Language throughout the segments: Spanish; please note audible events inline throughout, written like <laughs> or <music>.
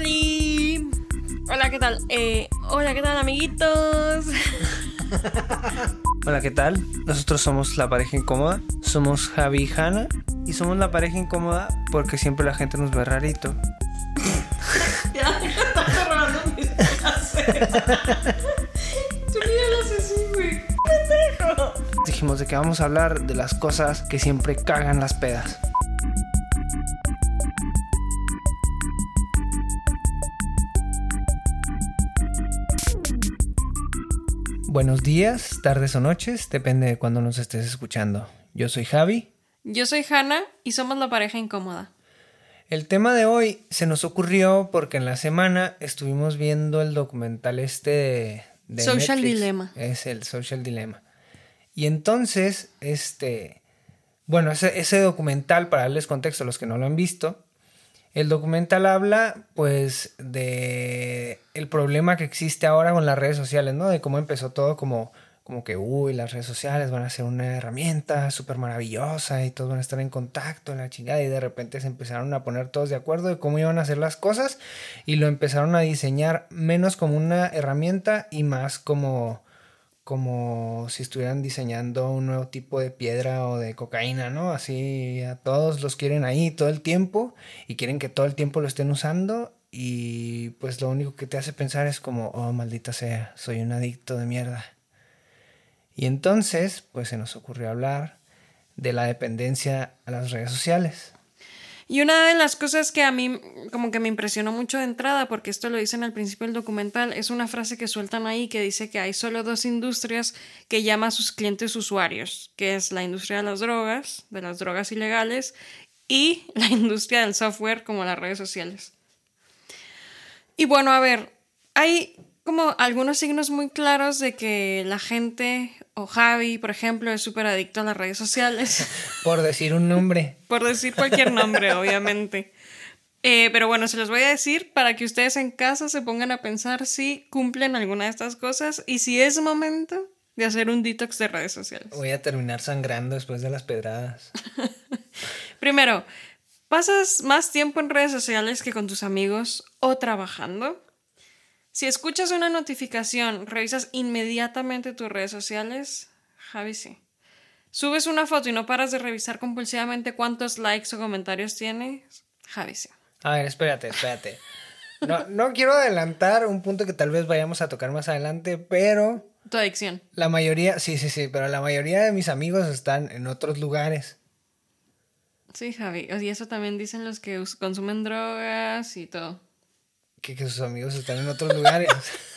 ¡Holi! Hola, ¿qué tal? Eh, hola, ¿qué tal, amiguitos? <laughs> Hola, ¿qué tal? Nosotros somos la pareja incómoda. Somos Javi y Hanna. Y somos la pareja incómoda porque siempre la gente nos ve rarito. <laughs> ya, está robando mis. Tú las así, güey. Dijimos de que vamos a hablar de las cosas que siempre cagan las pedas. Buenos días, tardes o noches, depende de cuándo nos estés escuchando. Yo soy Javi. Yo soy Hanna y somos la pareja incómoda. El tema de hoy se nos ocurrió porque en la semana estuvimos viendo el documental este de, de Social Netflix. Dilemma. Es el Social Dilemma. Y entonces, este, bueno, ese, ese documental, para darles contexto a los que no lo han visto, el documental habla, pues, de el problema que existe ahora con las redes sociales, ¿no? De cómo empezó todo como, como que, uy, las redes sociales van a ser una herramienta súper maravillosa y todos van a estar en contacto, en la chingada, y de repente se empezaron a poner todos de acuerdo de cómo iban a hacer las cosas y lo empezaron a diseñar menos como una herramienta y más como como si estuvieran diseñando un nuevo tipo de piedra o de cocaína, ¿no? Así a todos los quieren ahí todo el tiempo y quieren que todo el tiempo lo estén usando y pues lo único que te hace pensar es como, oh, maldita sea, soy un adicto de mierda. Y entonces, pues se nos ocurrió hablar de la dependencia a las redes sociales. Y una de las cosas que a mí como que me impresionó mucho de entrada, porque esto lo dicen al principio del documental, es una frase que sueltan ahí que dice que hay solo dos industrias que llama a sus clientes usuarios, que es la industria de las drogas, de las drogas ilegales, y <laughs> la industria del software como las redes sociales. Y bueno, a ver, hay como algunos signos muy claros de que la gente, o Javi, por ejemplo, es súper adicto a las redes sociales. <laughs> Por decir un nombre. Por decir cualquier nombre, <laughs> obviamente. Eh, pero bueno, se los voy a decir para que ustedes en casa se pongan a pensar si cumplen alguna de estas cosas y si es momento de hacer un detox de redes sociales. Voy a terminar sangrando después de las pedradas. <laughs> Primero, ¿pasas más tiempo en redes sociales que con tus amigos o trabajando? Si escuchas una notificación, revisas inmediatamente tus redes sociales. Javi, sí. Subes una foto y no paras de revisar compulsivamente cuántos likes o comentarios tienes. Javi, sí. A ver, espérate, espérate. No, no quiero adelantar un punto que tal vez vayamos a tocar más adelante, pero Tu adicción. la mayoría, sí, sí, sí, pero la mayoría de mis amigos están en otros lugares. Sí, Javi. Y eso también dicen los que consumen drogas y todo. Que, que sus amigos están en otros lugares.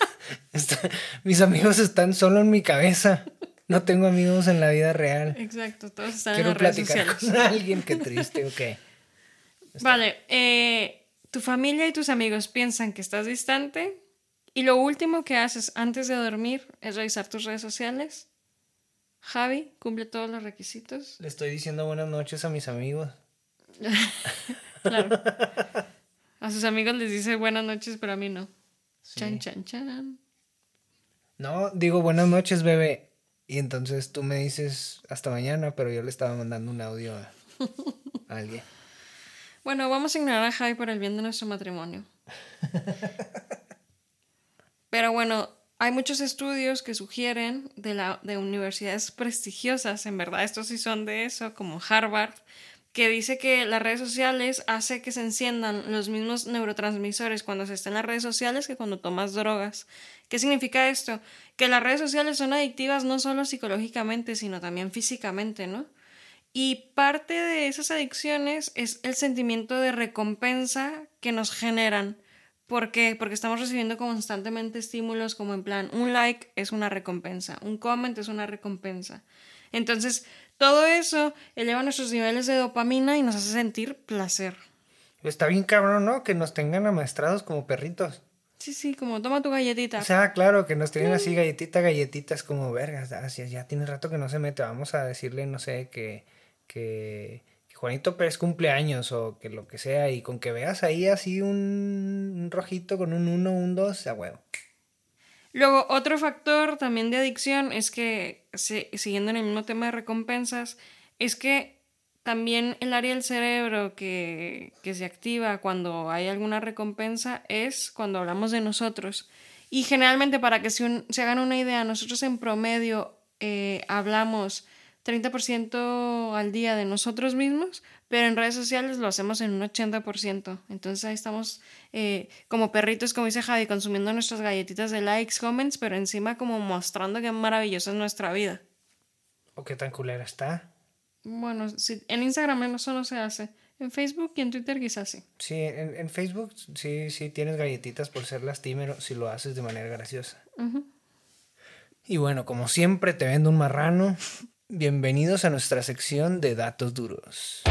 <laughs> Está- mis amigos están solo en mi cabeza. No tengo amigos en la vida real. Exacto, todos están Quiero en las redes platicar sociales. con alguien, qué triste, ok. <laughs> Vale, eh, tu familia y tus amigos piensan que estás distante y lo último que haces antes de dormir es revisar tus redes sociales. Javi cumple todos los requisitos. Le estoy diciendo buenas noches a mis amigos. <laughs> Claro. A sus amigos les dice buenas noches, pero a mí no. Chan, chan, chan. No, digo buenas noches, bebé. Y entonces tú me dices hasta mañana, pero yo le estaba mandando un audio a, a alguien. Bueno, vamos a ignorar a Javi por el bien de nuestro matrimonio. Pero bueno, hay muchos estudios que sugieren de, la, de universidades prestigiosas, en verdad, estos sí son de eso, como Harvard, que dice que las redes sociales hace que se enciendan los mismos neurotransmisores cuando se está en las redes sociales que cuando tomas drogas. ¿Qué significa esto? Que las redes sociales son adictivas no solo psicológicamente, sino también físicamente, ¿no? Y parte de esas adicciones es el sentimiento de recompensa que nos generan. ¿Por qué? Porque estamos recibiendo constantemente estímulos como en plan, un like es una recompensa, un comment es una recompensa. Entonces, todo eso eleva nuestros niveles de dopamina y nos hace sentir placer. Está bien cabrón, ¿no? Que nos tengan amaestrados como perritos. Sí, sí, como toma tu galletita. O sea, claro, que nos tienen así galletita, galletitas como vergas. Así, ya tiene rato que no se mete. Vamos a decirle, no sé, que, que, que Juanito Pérez cumpleaños o que lo que sea. Y con que veas ahí así un, un rojito con un 1, un 2, a huevo. Luego, otro factor también de adicción es que, siguiendo en el mismo tema de recompensas, es que también el área del cerebro que, que se activa cuando hay alguna recompensa es cuando hablamos de nosotros. Y generalmente para que se, se hagan una idea, nosotros en promedio eh, hablamos 30% al día de nosotros mismos, pero en redes sociales lo hacemos en un 80%. Entonces ahí estamos eh, como perritos, como dice Javi, consumiendo nuestras galletitas de likes, comments, pero encima como mostrando qué maravillosa es nuestra vida. ¿O qué tan culera está? Bueno, en Instagram eso no se hace. En Facebook y en Twitter quizás sí. Sí, en, en Facebook sí, sí tienes galletitas por ser lastimero si lo haces de manera graciosa. Y bueno, como siempre te vendo un marrano. <laughs> Bienvenidos a nuestra sección de datos duros.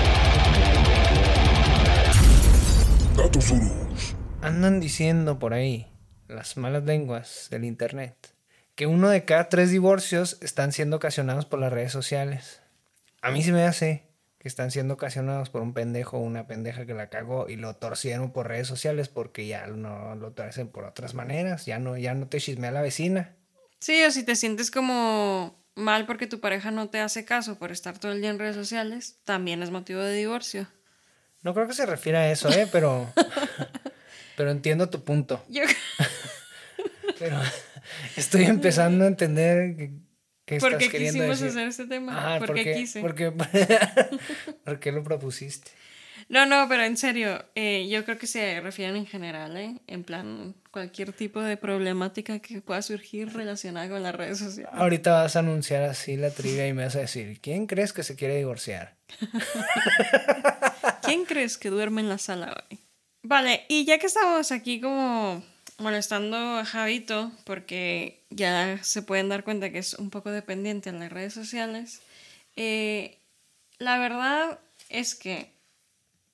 Datos duros. Andan diciendo por ahí las malas lenguas del internet que uno de cada tres divorcios están siendo ocasionados por las redes sociales. A mí se me hace que están siendo ocasionados por un pendejo o una pendeja que la cagó y lo torcieron por redes sociales porque ya no lo hacen por otras maneras, ya no, ya no te chismea la vecina. Sí, o si te sientes como mal porque tu pareja no te hace caso por estar todo el día en redes sociales, también es motivo de divorcio. No creo que se refiera a eso, ¿eh? Pero, <laughs> pero entiendo tu punto. Yo, <laughs> Pero estoy empezando a entender que, que ¿Por qué quisimos decir. hacer este tema? Porque ¿por qué? quise. ¿Por qué? <laughs> ¿Por qué lo propusiste? No, no, pero en serio, eh, yo creo que se refieren en general, ¿eh? En plan, cualquier tipo de problemática que pueda surgir relacionada con las redes sociales. Ahorita vas a anunciar así la trivia y me vas a decir, ¿quién crees que se quiere divorciar? <laughs> ¿Quién crees que duerme en la sala hoy? Vale, y ya que estamos aquí como molestando a Javito, porque ya se pueden dar cuenta que es un poco dependiente en las redes sociales, eh, la verdad es que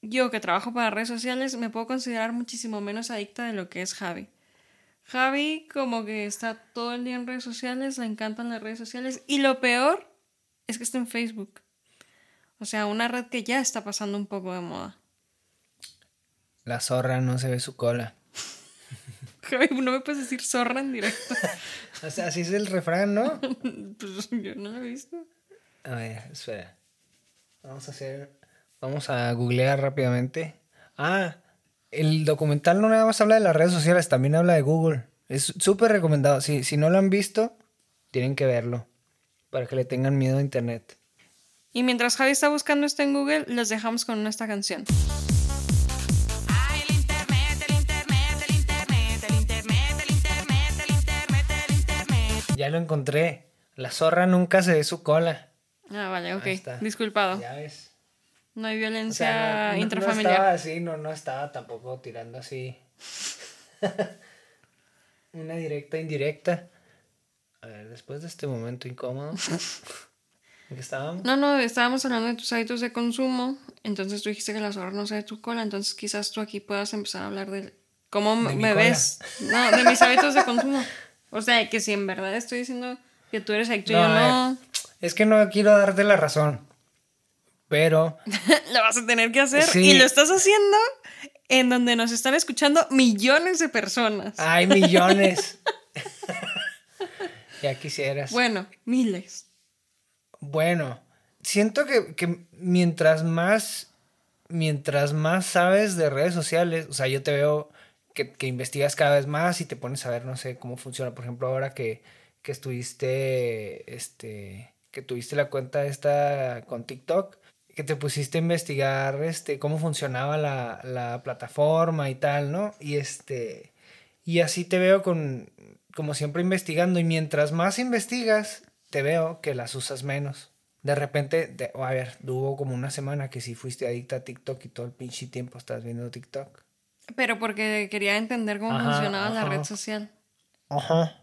yo que trabajo para redes sociales me puedo considerar muchísimo menos adicta de lo que es Javi. Javi como que está todo el día en redes sociales, le encantan las redes sociales y lo peor es que está en Facebook. O sea, una red que ya está pasando un poco de moda. La zorra no se ve su cola. <laughs> Javi, no me puedes decir zorra en directo. <laughs> O sea, así es el refrán, ¿no? <laughs> pues yo no lo he visto. A ver, espera. Vamos a hacer. Vamos a googlear rápidamente. Ah, el documental no nada más habla de las redes sociales, también habla de Google. Es súper recomendado. Si, si no lo han visto, tienen que verlo. Para que le tengan miedo a internet. Y mientras Javi está buscando esto en Google, los dejamos con esta canción. Ay, el internet, el internet, el internet, el internet, el internet, el internet, el internet. Ya lo encontré. La zorra nunca se ve su cola. Ah, vale, ok. Disculpado. Ya ves. No hay O violencia sea, no- intrafamiliar. estaba así, no, no estaba tampoco tirando así. <laughs> Una directa, indirecta. A ver, después de este momento incómodo. ¿En qué estábamos? No, no, estábamos hablando de tus hábitos de consumo. Entonces tú dijiste que la zorra no se ve tu cola. Entonces quizás tú aquí puedas empezar a hablar de cómo De me ves. No, de mis hábitos de consumo. O sea, que si en verdad estoy diciendo que tú eres adicto y No, yo ver. no, Es que no quiero darte la razón. Pero <laughs> lo vas a tener que hacer. Sí. Y lo estás haciendo en donde nos están escuchando millones de personas. hay millones. <laughs> <laughs> ya quisieras. Bueno, miles. Bueno, siento que, que mientras más mientras más sabes de redes sociales, o sea, yo te veo que, que investigas cada vez más y te pones a ver, no sé, cómo funciona. Por ejemplo, ahora que, que estuviste, este, que tuviste la cuenta esta con TikTok, que te pusiste a investigar, este, cómo funcionaba la, la plataforma y tal, ¿no? Y este, y así te veo con, como siempre investigando y mientras más investigas, te veo que las usas menos. De repente, de- a ver, hubo como una semana que sí fuiste adicta a TikTok y todo el pinche tiempo estás viendo TikTok. Pero porque quería entender cómo Ajá, funcionaba la red social. Ajá.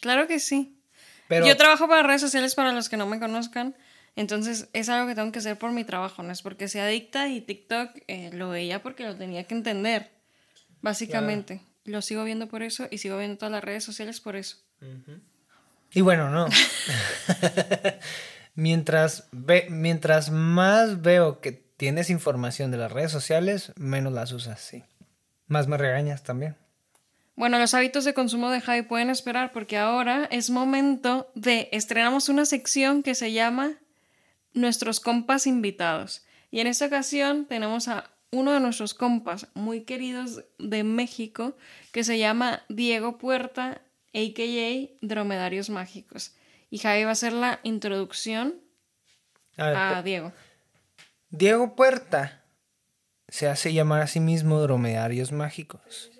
Claro que sí. Pero Yo trabajo para redes sociales para los que no me conozcan. Entonces es algo que tengo que hacer por mi trabajo. No es porque sea adicta y TikTok eh, lo veía porque lo tenía que entender. Básicamente. Lo sigo viendo por eso y sigo viendo todas las redes sociales por eso. Y bueno, no. <laughs> mientras, ve, mientras más veo que tienes información de las redes sociales, menos las usas, sí. Más me regañas también. Bueno, los hábitos de consumo de Javi pueden esperar porque ahora es momento de estrenamos una sección que se llama nuestros compas invitados. Y en esta ocasión tenemos a uno de nuestros compas muy queridos de México que se llama Diego Puerta, a.k.a. Dromedarios Mágicos. Y Javi va a hacer la introducción A ver, a Diego. Diego Puerta se hace llamar a sí mismo dromedarios mágicos.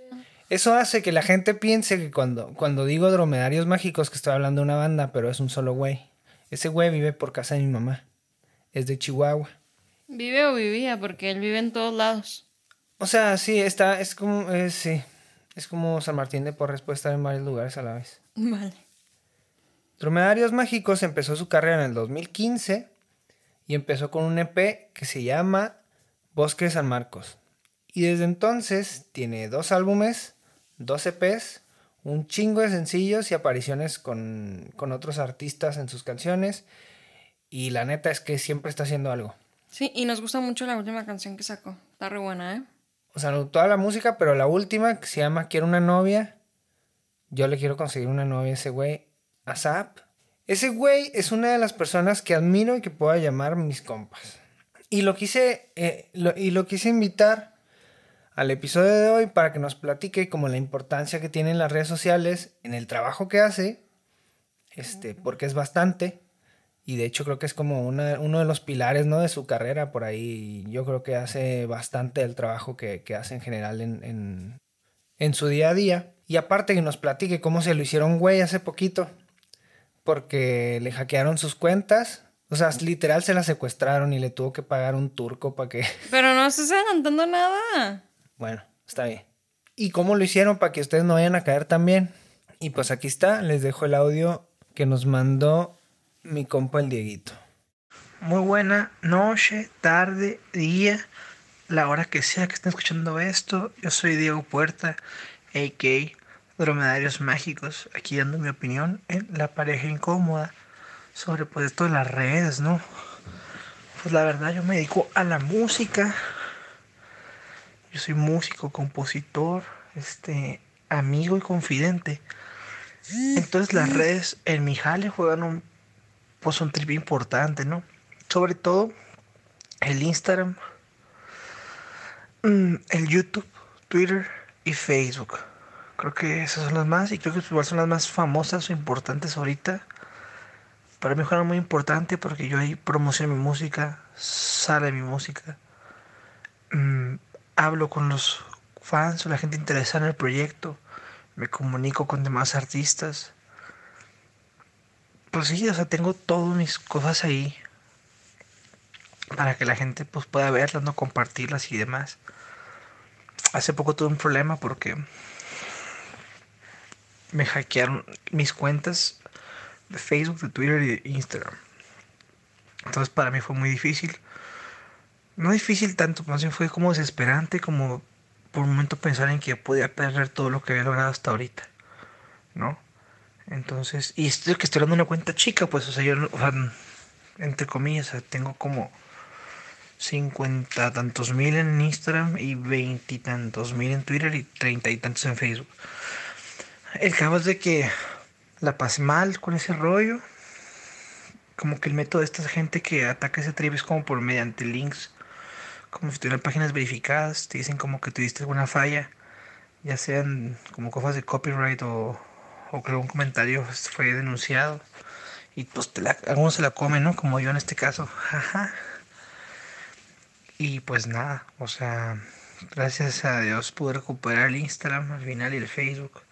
Eso hace que la gente piense que cuando, cuando digo dromedarios mágicos que estoy hablando de una banda, pero es un solo güey. Ese güey vive por casa de mi mamá. Es de Chihuahua. Vive o vivía, porque él vive en todos lados. O sea, sí, está, es como, es, sí, es como San Martín de Porres, puede estar en varios lugares a la vez. Vale. Dromedarios Mágicos empezó su carrera en el 2015 y empezó con un EP que se llama Bosque de San Marcos. Y desde entonces tiene dos álbumes, dos EPs, un chingo de sencillos y apariciones con, con otros artistas en sus canciones. Y la neta es que siempre está haciendo algo. Sí, y nos gusta mucho la última canción que sacó. Está re buena, ¿eh? O sea, toda la música, pero la última que se llama Quiero una novia. Yo le quiero conseguir una novia a ese güey. A Zap. Ese güey es una de las personas que admiro y que puedo llamar mis compas. Y lo quise, eh, lo- y lo quise invitar al episodio de hoy para que nos platique como la importancia que tienen las redes sociales en el trabajo que hace. Este, porque es bastante. Y de hecho creo que es como una- uno de los pilares ¿no? de su carrera por ahí. Yo creo que hace bastante del trabajo que, que hace en general en, en, en su día a día. Y aparte que nos platique cómo se lo hicieron güey hace poquito. Porque le hackearon sus cuentas. O sea, literal se la secuestraron y le tuvo que pagar un turco para que... <laughs> Pero no estás adelantando nada. Bueno, está bien. ¿Y cómo lo hicieron para que ustedes no vayan a caer también? Y pues aquí está, les dejo el audio que nos mandó mi compa el Dieguito. Muy buena noche, tarde, día, la hora que sea que estén escuchando esto. Yo soy Diego Puerta, a.k.a. Dromedarios Mágicos, aquí dando mi opinión en La Pareja Incómoda sobre pues esto de las redes, ¿no? Pues la verdad yo me dedico a la música, yo soy músico, compositor, este, amigo y confidente. Entonces las redes en mi jale juegan un, pues un trip importante, ¿no? Sobre todo el Instagram, mm, el YouTube, Twitter y Facebook. Creo que esas son las más y creo que igual son las más famosas o importantes ahorita. Para mí juegan muy importante porque yo ahí promociono mi música, sale mi música mm, hablo con los fans o la gente interesada en el proyecto, me comunico con demás artistas. Pues sí, o sea, tengo todas mis cosas ahí para que la gente pues pueda verlas, no compartirlas y demás. Hace poco tuve un problema porque me hackearon mis cuentas de Facebook, de Twitter y de Instagram. Entonces para mí fue muy difícil no difícil tanto, más bien fue como desesperante, como por un momento pensar en que podía perder todo lo que había logrado hasta ahorita, ¿no? Entonces, y esto que estoy hablando de una cuenta chica, pues, o sea, yo, o entre comillas, o sea, tengo como cincuenta tantos mil en Instagram y veintitantos mil en Twitter y treinta y tantos en Facebook. El caso es de que la pasé mal con ese rollo. Como que el método de esta gente que ataca ese trip es como por mediante links como si tuvieran páginas verificadas, te dicen como que tuviste alguna falla, ya sean como cosas de copyright o, o que algún comentario fue denunciado y pues te la, algunos se la comen, ¿no? Como yo en este caso. <laughs> Y pues nada, o sea, gracias a Dios pude recuperar el Instagram al final y el Facebook.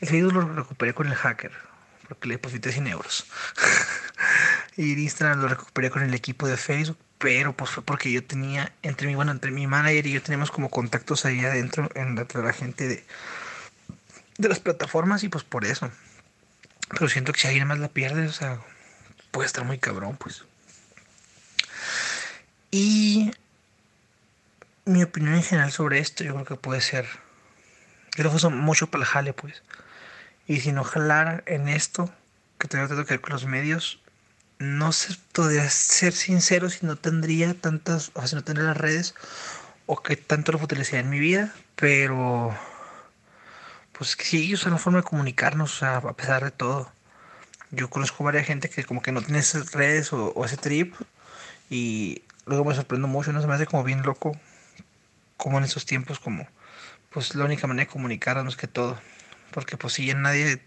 El Facebook lo recuperé con el hacker, porque le deposité 100 euros. <laughs> y el Instagram lo recuperé con el equipo de Facebook, pero pues fue porque yo tenía entre mi bueno entre mi manager y yo teníamos como contactos ahí adentro en la, la gente de de las plataformas y pues por eso. Pero siento que si alguien más la pierde o sea puede estar muy cabrón pues. Y mi opinión en general sobre esto yo creo que puede ser yo lo uso mucho para el jale pues. Y si no jalara en esto que tengo que ver con los medios no se podría ser sincero si no tendría tantas, o sea, si no tendría las redes o que tanto lo utilizaría en mi vida, pero pues sí, es una forma de comunicarnos, o sea, a pesar de todo. Yo conozco varias gente que como que no tiene esas redes o, o ese trip Y luego me sorprendo mucho, no se me hace como bien loco, como en esos tiempos, como pues la única manera de comunicarnos que todo. Porque pues si ya nadie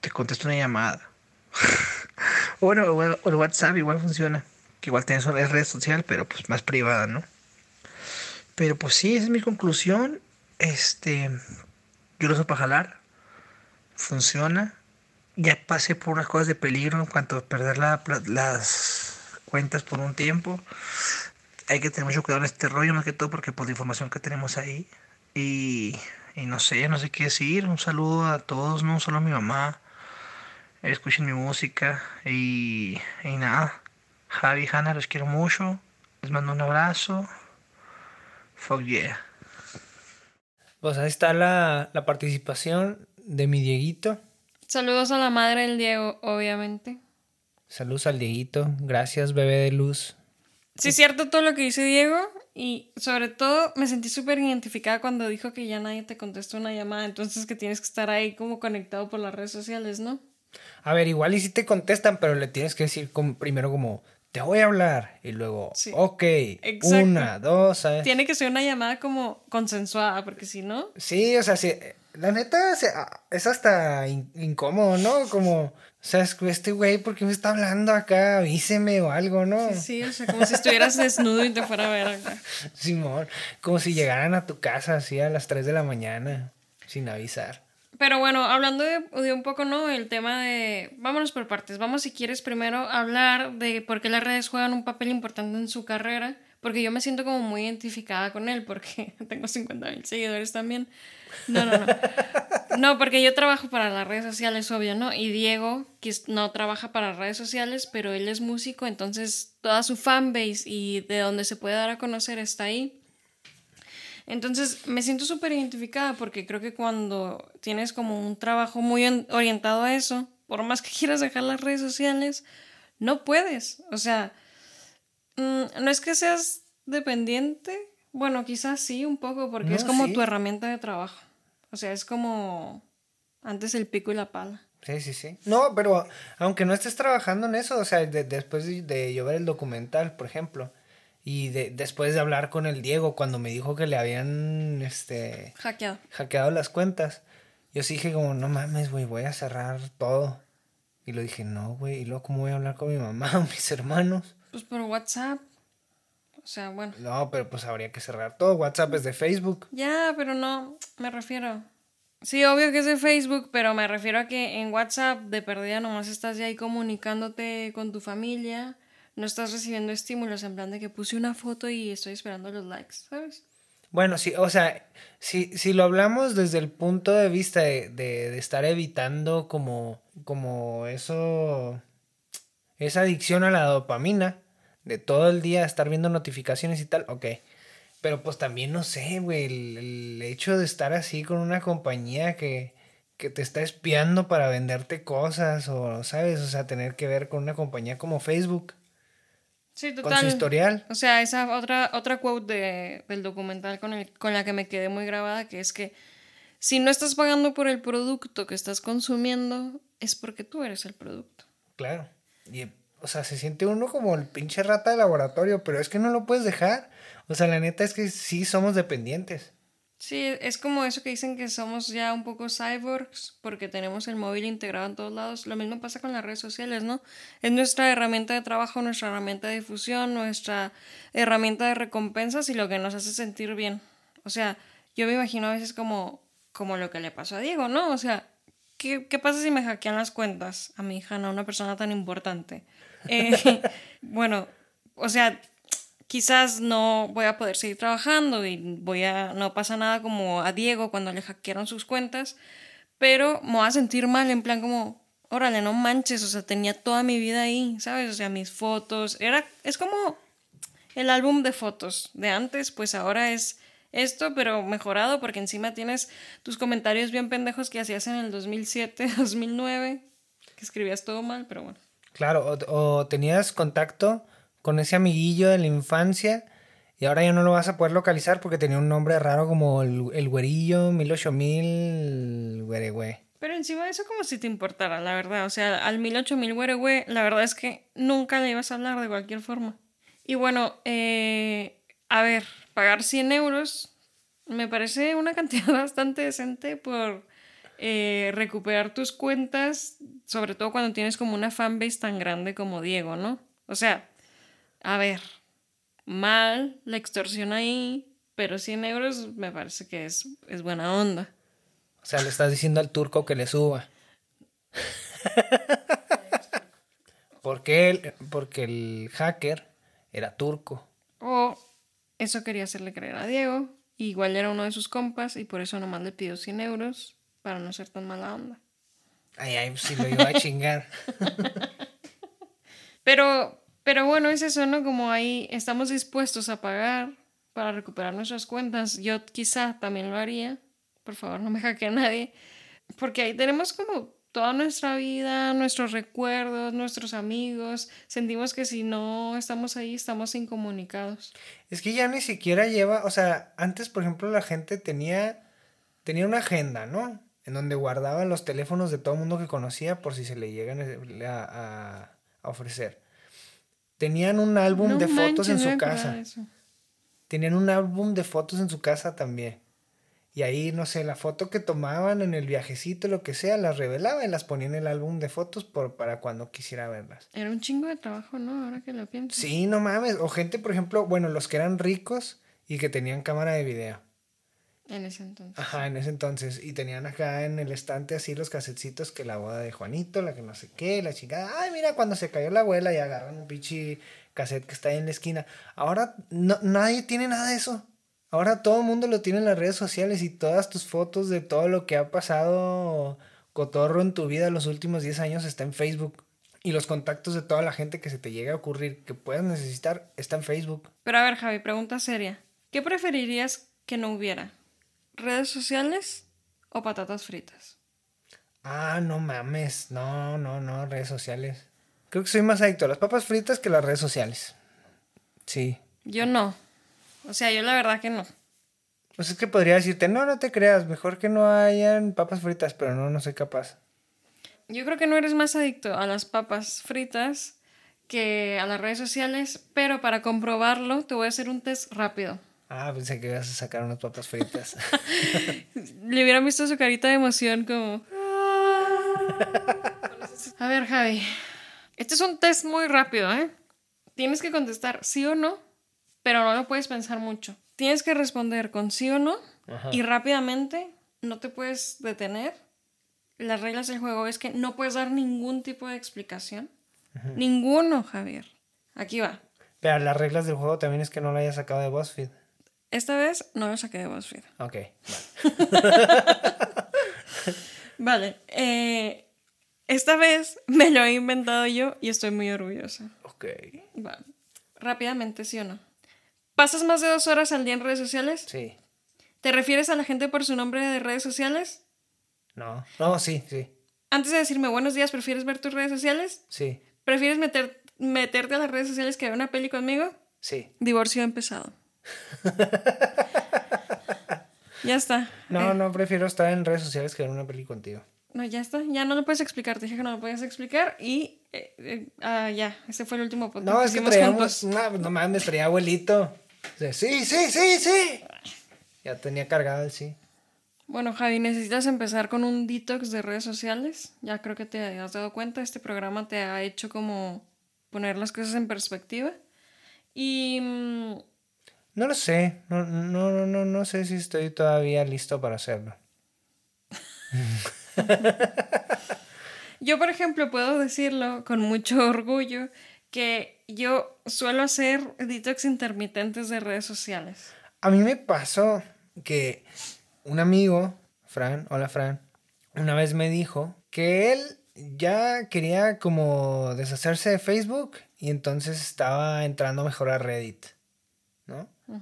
te contesta una llamada. <laughs> bueno, o o el WhatsApp igual funciona. Que igual tienes una red social, pero pues más privada, ¿no? Pero pues sí, esa es mi conclusión. Este, yo lo uso para jalar. Funciona. Ya pasé por unas cosas de peligro en cuanto a perder las cuentas por un tiempo. Hay que tener mucho cuidado en este rollo, más que todo porque por la información que tenemos ahí. Y, y no sé, no sé qué decir. Un saludo a todos, no solo a mi mamá. Escuchen mi música. Y, y nada. Javi, Hanna, los quiero mucho. Les mando un abrazo. Fuck yeah. Pues ahí está la, la participación de mi Dieguito. Saludos a la madre del Diego, obviamente. Saludos al Dieguito. Gracias, bebé de luz. Sí, es cierto todo lo que dice Diego. Y sobre todo me sentí súper identificada cuando dijo que ya nadie te contestó una llamada. Entonces que tienes que estar ahí como conectado por las redes sociales, ¿no? A ver, igual y si te contestan, pero le tienes que decir como- primero como, te voy a hablar. Y luego, Sí. ok, Exacto. una, dos, ¿sabes? Tiene que ser una llamada como consensuada, porque si no... Sí, o sea, sí, la neta ah, es hasta in- incómodo, ¿no? Como, o sea, este güey, ¿por qué me está hablando acá? Avíseme o algo, ¿no? Sí, sí, o sea, como si estuvieras desnudo y te fuera a ver acá. Simón, como si llegaran a tu casa así a las 3 de la mañana, sin avisar. Pero bueno, hablando de, de un poco, ¿no? El tema de... Vámonos por partes. Vamos, si quieres, primero hablar de por qué las redes juegan un papel importante en su carrera. Porque yo me siento como muy identificada con él, porque <laughs> tengo 50 mil seguidores también. No, no, no. <laughs> No, porque yo trabajo para las redes sociales, obvio, ¿no? Y Diego, que no trabaja para redes sociales, pero él es músico, entonces toda su fanbase y de donde se puede dar a conocer está ahí. Entonces me siento súper identificada porque creo que cuando tienes como un trabajo muy en- orientado a eso, por más que <laughs> quieras dejar las redes sociales, no puedes. O sea, mm, no es que seas dependiente, bueno, quizás sí un poco porque No, es como sí. tu herramienta de trabajo. O sea, es como antes el pico y la pala. Sí, sí, sí. No, pero aunque no estés trabajando en eso, o sea, de- después de, de yo ver el documental, por ejemplo, y de, después de hablar con el Diego cuando me dijo que le habían, este, Hackeado. hackeado las cuentas, yo sí dije como, no mames, güey, voy a cerrar todo. Y lo dije, no, güey, y luego cómo voy a hablar con mi mamá o mis hermanos. Pues por WhatsApp. O sea, bueno. No, pero pues habría que cerrar todo. WhatsApp es de Facebook. Ya, pero no, me refiero. Sí, obvio que es de Facebook, pero me refiero a que en WhatsApp de perdida nomás estás ya ahí comunicándote con tu familia, no estás recibiendo estímulos en plan de que puse una foto y estoy esperando los likes, ¿sabes? Bueno, sí, o sea, si, si lo hablamos desde el punto de vista de, de- de estar evitando como, como eso, esa adicción a la dopamina, de todo el día estar viendo notificaciones y tal, ok. Pero pues también no sé, güey, el, el hecho de estar así con una compañía que, que te está espiando para venderte cosas o, ¿sabes? O sea, tener que ver con una compañía como Facebook, Sí, con su historial. O sea, esa otra, otra quote de- del documental con, el, con la que me quedé muy grabada, que es que si no estás pagando por el producto que estás consumiendo, es porque tú eres el producto. Claro. Y, o sea, se siente uno como el pinche rata de laboratorio, pero es que no lo puedes dejar. O sea, la neta es que sí somos dependientes. Sí, es como eso que dicen que somos ya un poco cyborgs porque tenemos el móvil integrado en todos lados. Lo mismo pasa con las redes sociales, ¿no? Es nuestra herramienta de trabajo, nuestra herramienta de difusión, nuestra herramienta de recompensas y lo que nos hace sentir bien. O sea, yo me imagino a veces como, como lo que le pasó a Diego, ¿no? O sea, ¿qué, qué pasa si me hackean las cuentas a mi hija, no a una persona tan importante? Eh, <laughs> bueno, o sea, quizás no voy a poder seguir trabajando y voy a no pasa nada como a Diego cuando le hackearon sus cuentas, pero me voy a sentir mal en plan como, órale, no manches, o sea, tenía toda mi vida ahí, ¿sabes? O sea, mis fotos, era es como el álbum de fotos de antes, pues ahora es esto, pero mejorado porque encima tienes tus comentarios bien pendejos que hacías en el 2007, 2009, <laughs> que escribías todo mal, pero bueno. Claro, o, o tenías contacto con ese amiguillo de la infancia y ahora ya no lo vas a poder localizar porque tenía un nombre raro como el, el güerillo, mil ocho mil. Pero encima de eso como si te importara, la verdad. O sea, al mil ocho mil güere, güey, la verdad es que nunca le ibas a hablar de cualquier forma. Y bueno, eh, a ver, pagar 100 euros me parece una <laughs> cantidad bastante decente por eh, recuperar tus cuentas, sobre todo cuando tienes como una fanbase tan grande como Diego, ¿no? O sea, a ver, mal la extorsión ahí, pero 100 euros me parece que es, es buena onda. O sea, le estás diciendo al turco que le suba. <laughs> Porque él, porque el hacker era turco. O eso quería hacerle creer a Diego. Igual era uno de sus compas y por eso nomás le pidió 100 euros para no ser tan mala onda. Ay, ay, si lo iba a chingar. <laughs> Pero, pero bueno, es eso. Como ahí estamos dispuestos a pagar para recuperar nuestras cuentas. Yo quizá también lo haría. Por favor, no me hackee nadie. Porque ahí tenemos como toda nuestra vida, nuestros recuerdos, nuestros amigos. Sentimos que si no estamos ahí, estamos incomunicados. Es que ya ni siquiera lleva, o sea, antes, por ejemplo, la gente tenía, tenía una agenda, ¿no? En donde guardaba los teléfonos de todo el mundo que conocía por si se le llegan a ofrecer. Tenían un álbum No de fotos en su casa. eso. Tenían un álbum de fotos en su casa también. Y ahí, no sé, la foto que tomaban en el viajecito, lo que sea, las revelaba y las ponía en el álbum de fotos por, para cuando quisiera verlas. Era un chingo de trabajo, ¿no? Ahora que lo pienso. Sí, no mames. O gente, por ejemplo, bueno, los que eran ricos y que tenían cámara de video. En ese entonces. Ajá, en ese entonces. Y tenían acá en el estante así los casetcitos que la boda de Juanito, la que no sé qué, la chingada. Ay, mira, cuando se cayó la abuela y agarran un pinche cassette que está ahí en la esquina. Ahora no, nadie tiene nada de eso. Ahora todo el mundo lo tiene en las redes sociales y todas tus fotos de todo lo que ha pasado cotorro en tu vida los últimos 10 años está en Facebook. Y los contactos de toda la gente que se te llegue a ocurrir que puedas necesitar está en Facebook. Pero a ver, Javi, pregunta seria. ¿Qué preferirías que no hubiera? ¿Redes sociales o patatas fritas? Ah, no mames. No, no, no, redes sociales. Creo que soy más adicto a las papas fritas que a las redes sociales. Sí. Yo no. O sea, yo la verdad que no. Pues es que podría decirte, no, no te creas, mejor que no hayan papas fritas, pero no, no soy capaz. Yo creo que no eres más adicto a las papas fritas que a las redes sociales, pero para comprobarlo te voy a hacer un test rápido. Ah, pensé que ibas a sacar unas papas fritas. <laughs> Le hubieran visto su carita de emoción como... <laughs> A ver, Javi. Este es un test muy rápido, ¿eh? Tienes que contestar sí o no, pero no lo puedes pensar mucho. Tienes que responder con sí o no Ajá. y rápidamente, no te puedes detener. Las reglas del juego es que no puedes dar ningún tipo de explicación. Ninguno, Javier. Aquí va. Pero las reglas del juego también es que no la haya sacado de BuzzFeed. Esta vez no lo saqué de BuzzFeed. Ok, <laughs> Vale. eh, esta vez me lo he inventado yo y estoy muy orgullosa. ok. Va. Rápidamente, ¿sí o no? ¿Pasas más de dos horas al día en redes sociales? Sí. ¿Te refieres a la gente por su nombre de redes sociales? No. No, sí, sí. Antes de decirme buenos días, ¿prefieres ver tus redes sociales? Sí. ¿Prefieres meter- meterte a las redes sociales que ver una peli conmigo? Sí. Divorcio empezado. <laughs> ya está. No, Eh, no, prefiero estar en redes sociales que ver una peli contigo. no, ya está. Ya no lo puedes explicar. Te dije que no lo podías explicar y... eh, eh, ah, ya. Ese fue el último podcast No, es que traíamos. No, no mames, traía abuelito. Sí, sí, sí, sí, sí. Ya tenía cargado el sí. Bueno, Javi, necesitas empezar con un detox de redes sociales. Ya creo que te has dado cuenta, este programa te ha hecho como poner las cosas en perspectiva. Y mm, No lo sé. No, no, no, no, sé si estoy todavía listo para hacerlo. yo, por ejemplo, puedo decirlo con mucho orgullo que yo suelo hacer detox intermitentes de redes sociales. A mí me pasó que un amigo, Fran, hola Fran, una vez me dijo que él ya quería como deshacerse de Facebook y entonces estaba entrando mejor a Reddit,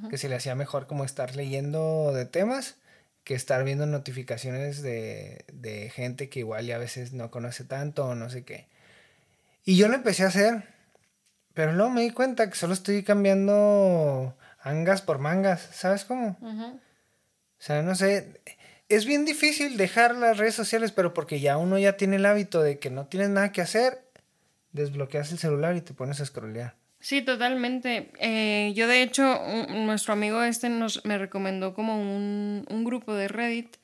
Que se le hacía mejor como estar leyendo de temas que estar viendo notificaciones de, de gente que igual y a veces no conoce tanto o no sé qué. Y yo lo empecé a hacer, pero luego me di cuenta que solo estoy cambiando angas por mangas, ¿sabes cómo? O sea, no sé, es bien difícil dejar las redes sociales, pero porque ya uno ya tiene el hábito de que no tienes nada que hacer, desbloqueas el celular y te pones a scrollear. Sí, totalmente. Eh, yo de hecho, un- nuestro amigo este nos, me recomendó como un, un grupo de Reddit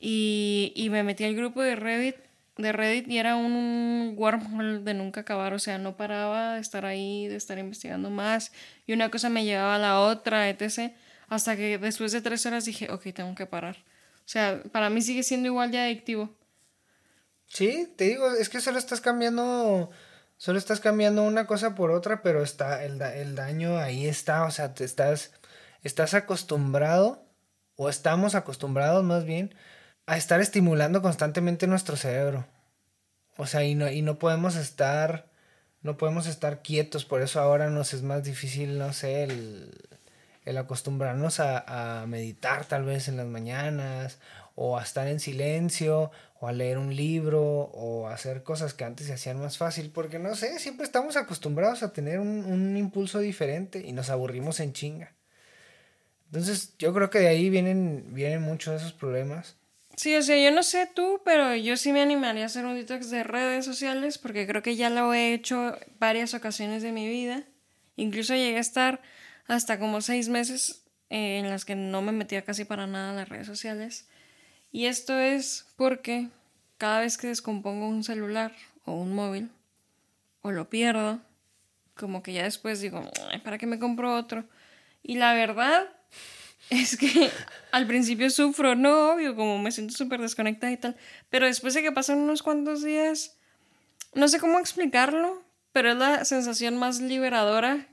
y, y me metí al grupo de Reddit, de Reddit y era un wormhole de nunca acabar, o sea, no paraba de estar ahí, de estar investigando más y una cosa me llevaba a la otra, etc. Hasta que después de tres horas dije, ok, tengo que parar. O sea, para mí sigue siendo igual de adictivo. Sí, te digo, es que solo estás cambiando, solo estás cambiando una cosa por otra, pero está, el, da- el daño ahí está, o sea, te estás, estás acostumbrado, o estamos acostumbrados más bien, a estar estimulando constantemente nuestro cerebro. O sea, y no, y no podemos estar, no podemos estar quietos, por eso ahora nos es más difícil, no sé, el, el acostumbrarnos a, a meditar tal vez en las mañanas, o a estar en silencio, o a leer un libro, o a hacer cosas que antes se hacían más fácil, porque no sé, siempre estamos acostumbrados a tener un, un impulso diferente y nos aburrimos en chinga. Entonces yo creo que de ahí vienen, vienen muchos de esos problemas. Sí, o sea, yo no sé tú, pero yo sí me animaría a hacer un detox de redes sociales porque creo que ya lo he hecho varias ocasiones de mi vida. Incluso llegué a estar hasta como seis meses eh, en las que no me metía casi para nada a las redes sociales. Y esto es porque cada vez que descompongo un celular o un móvil o lo pierdo, como que ya después digo, "Ay, ¿para qué me compro otro? Y la verdad <laughs> es que al principio sufro, no, obvio, como me siento súper desconectada y tal. Pero después de que pasan unos cuantos días, no sé cómo explicarlo, pero es la sensación más liberadora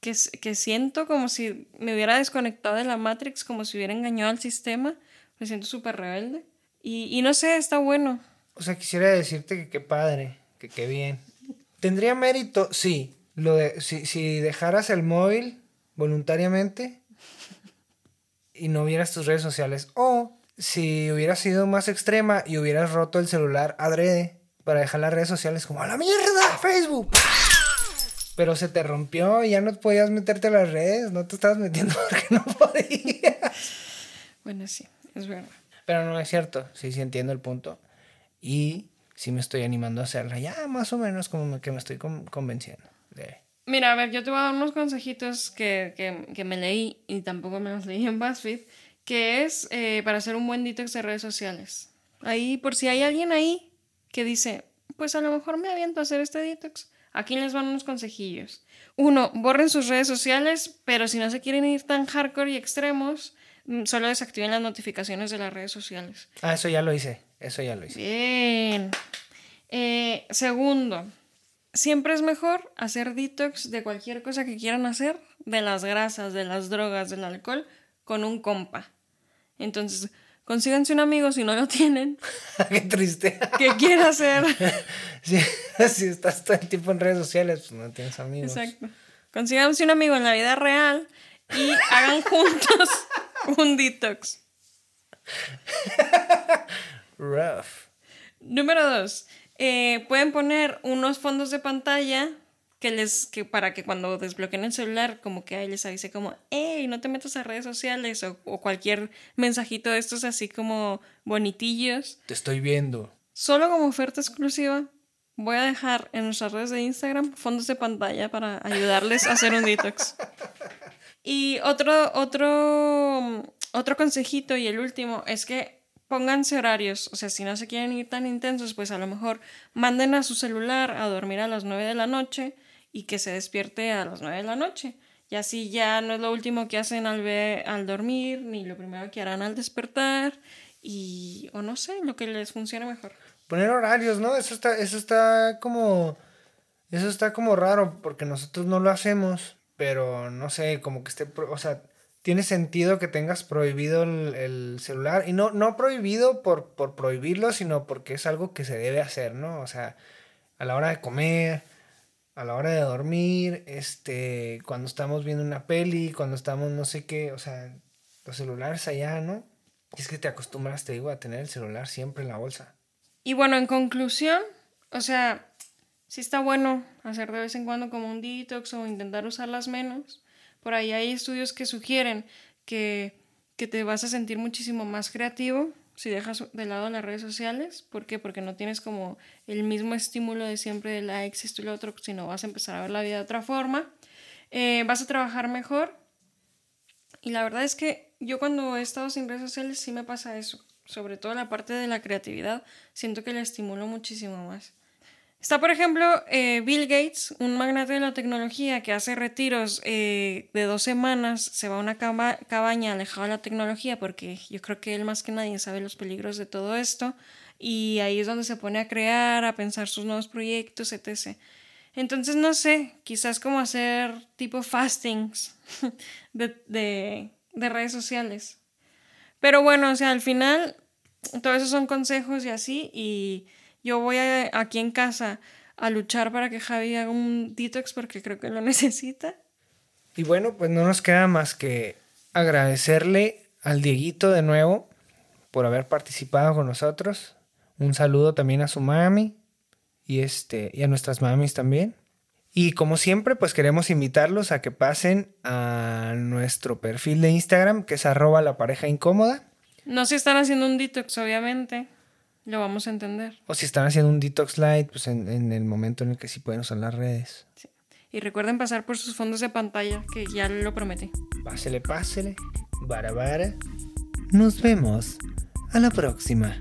que, que siento, como si me hubiera desconectado de la Matrix, como si hubiera engañado al sistema. Me siento súper rebelde. Y, y no sé, está bueno. O sea, quisiera decirte que qué padre, que qué bien. ¿Tendría mérito? Sí. Lo de, si, si dejaras el móvil voluntariamente y no vieras tus redes sociales. O si hubieras sido más extrema y hubieras roto el celular adrede para dejar las redes sociales como a la mierda, Facebook. Pero se te rompió y ya no podías meterte a las redes, no te estabas metiendo <laughs> porque no podías. Bueno, sí, es verdad. Pero no es cierto, sí, sí entiendo el punto. Y sí me estoy animando a hacerla, ya más o menos como que me estoy con- convenciendo. de- Mira, a ver, yo te voy a dar unos consejitos que, que, que me leí y tampoco me los leí en BuzzFeed, que es eh, para hacer un buen detox de redes sociales. Ahí, por si hay alguien ahí que dice, pues a lo mejor me aviento a hacer este detox. Aquí les van unos consejillos. Uno, borren sus redes sociales, pero si no se quieren ir tan hardcore y extremos, solo desactiven las notificaciones de las redes sociales. Ah, eso ya lo hice, eso ya lo hice. Bien. Eh, segundo, siempre es mejor hacer detox de cualquier cosa que quieran hacer, de las grasas, de las drogas, del alcohol, con un compa. Entonces, consíganse un amigo si no lo tienen, <laughs> Qué triste. que quiera hacer. <laughs> si, <laughs> si estás todo el tiempo en redes sociales, pues no tienes amigos. Exacto. Consíganse un amigo en la vida real y hagan juntos <laughs> un detox. Rough. Número dos, eh, pueden poner unos fondos de pantalla que les, que para que cuando desbloqueen el celular, como que ahí les avise como, hey, no te metas a redes sociales o, o cualquier mensajito de estos así como bonitillos. Te estoy viendo. Solo como oferta exclusiva, voy a dejar en nuestras redes de Instagram fondos de pantalla para ayudarles a hacer un detox. <laughs> Y otro, otro, otro consejito y el último es que pónganse horarios. O sea, si no se quieren ir tan intensos, pues a lo mejor manden a su celular a dormir a las 9 de la noche y que se despierte a las 9 de la noche. Y así ya no es lo último que hacen al, ve- al dormir, ni lo primero que harán al despertar. Y, o no sé, lo que les funcione mejor. Poner horarios, ¿no? Eso está, eso está como. Eso está como raro porque nosotros no lo hacemos. Pero no sé, como que esté. O sea, tiene sentido que tengas prohibido el, el celular. Y no, no prohibido por, por prohibirlo, sino porque es algo que se debe hacer, ¿no? O sea, a la hora de comer, a la hora de dormir, este, cuando estamos viendo una peli, cuando estamos no sé qué, o sea, los celulares allá, ¿no? Y es que te acostumbras, te digo, a tener el celular siempre en la bolsa. Y bueno, en conclusión, o sea, sí está bueno hacer de vez en cuando como un detox o intentar usarlas menos. Por ahí hay estudios que sugieren que, que te vas a sentir muchísimo más creativo si dejas de lado las redes sociales. ¿Por qué? Porque no tienes como el mismo estímulo de siempre de likes, esto y lo otro, sino vas a empezar a ver la vida de otra forma. Eh, vas a trabajar mejor. Y la verdad es que yo cuando he estado sin redes sociales sí me pasa eso. Sobre todo la parte de la creatividad, siento que la estimulo muchísimo más. Está, por ejemplo, eh, Bill Gates, un magnate de la tecnología que hace retiros eh, de dos semanas, se va a una caba- cabaña alejado de la tecnología porque yo creo que él más que nadie sabe los peligros de todo esto y ahí es donde se pone a crear, a pensar sus nuevos proyectos, etc. Entonces, no sé, quizás como hacer tipo fastings <laughs> de, de, de redes sociales. Pero bueno, o sea, al final, todo eso son consejos y así, y yo voy a- aquí en casa a luchar para que Javi haga un detox porque creo que lo <laughs> necesita. Y bueno, pues no nos queda más que agradecerle al Dieguito de nuevo por haber participado con nosotros. Un saludo también a su mami y este y a nuestras mamis también. Y como siempre, pues queremos invitarlos a que pasen a nuestro perfil de Instagram, que es arroba la pareja incómoda. No si están haciendo un detox, obviamente, lo vamos a entender. O si están haciendo un detox light, pues en, en el momento en el que sí pueden usar las redes. Y recuerden pasar por sus fondos de pantalla, que ya lo prometí. Pásele, pásele. Vara, vara. Nos vemos. A la próxima.